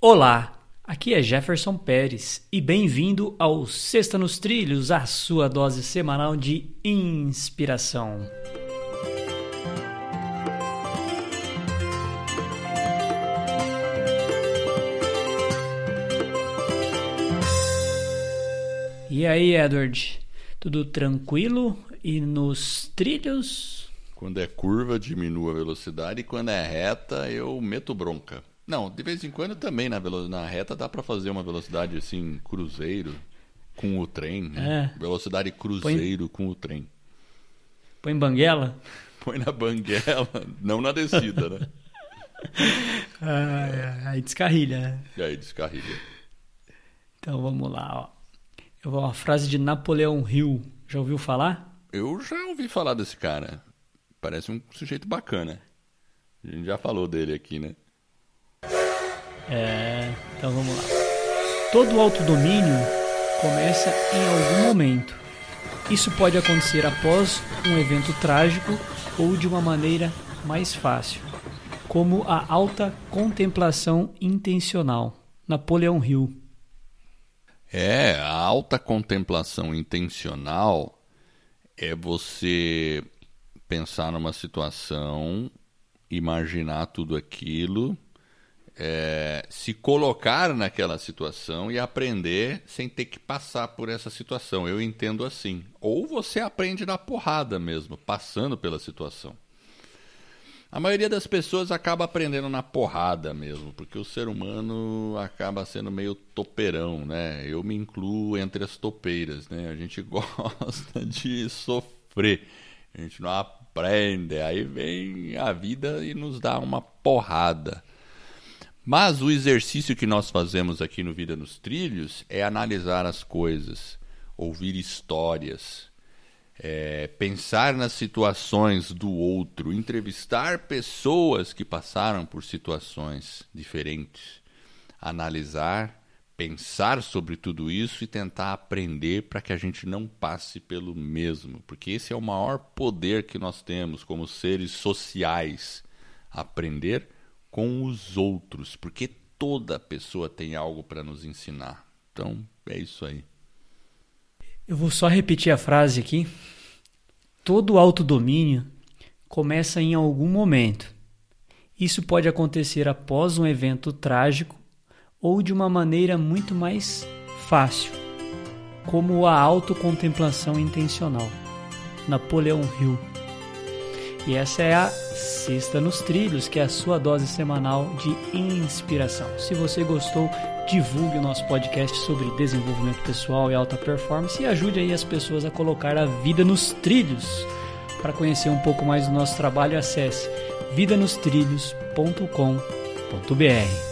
Olá, aqui é Jefferson Pérez e bem-vindo ao Sexta nos Trilhos, a sua dose semanal de inspiração. E aí, Edward? Tudo tranquilo e nos trilhos? Quando é curva, diminuo a velocidade e quando é reta, eu meto bronca. Não, de vez em quando também na, na reta dá para fazer uma velocidade assim, cruzeiro com o trem. Né? É. Velocidade cruzeiro Põe... com o trem. Põe banguela? Põe na banguela, não na descida, né? ah, aí descarrilha, né? E aí descarrilha. Então vamos lá, ó. Eu vou uma frase de Napoleão Hill. Já ouviu falar? Eu já ouvi falar desse cara. Parece um sujeito bacana. A gente já falou dele aqui, né? É, então vamos lá. Todo autodomínio começa em algum momento. Isso pode acontecer após um evento trágico ou de uma maneira mais fácil, como a alta contemplação intencional. Napoleão Hill. É, a alta contemplação intencional é você pensar numa situação, imaginar tudo aquilo é, se colocar naquela situação e aprender sem ter que passar por essa situação. Eu entendo assim. Ou você aprende na porrada mesmo, passando pela situação. A maioria das pessoas acaba aprendendo na porrada mesmo, porque o ser humano acaba sendo meio topeirão, né? Eu me incluo entre as topeiras, né? A gente gosta de sofrer, a gente não aprende, aí vem a vida e nos dá uma porrada. Mas o exercício que nós fazemos aqui no Vida nos Trilhos é analisar as coisas, ouvir histórias, é, pensar nas situações do outro, entrevistar pessoas que passaram por situações diferentes, analisar, pensar sobre tudo isso e tentar aprender para que a gente não passe pelo mesmo, porque esse é o maior poder que nós temos como seres sociais, aprender com os outros, porque toda pessoa tem algo para nos ensinar. Então, é isso aí. Eu vou só repetir a frase aqui. Todo autodomínio começa em algum momento. Isso pode acontecer após um evento trágico ou de uma maneira muito mais fácil, como a autocontemplação intencional. Napoleão Hill. E essa é a Sexta nos Trilhos, que é a sua dose semanal de inspiração. Se você gostou, divulgue o nosso podcast sobre desenvolvimento pessoal e alta performance e ajude aí as pessoas a colocar a vida nos trilhos. Para conhecer um pouco mais do nosso trabalho, acesse vidanostrilhos.com.br.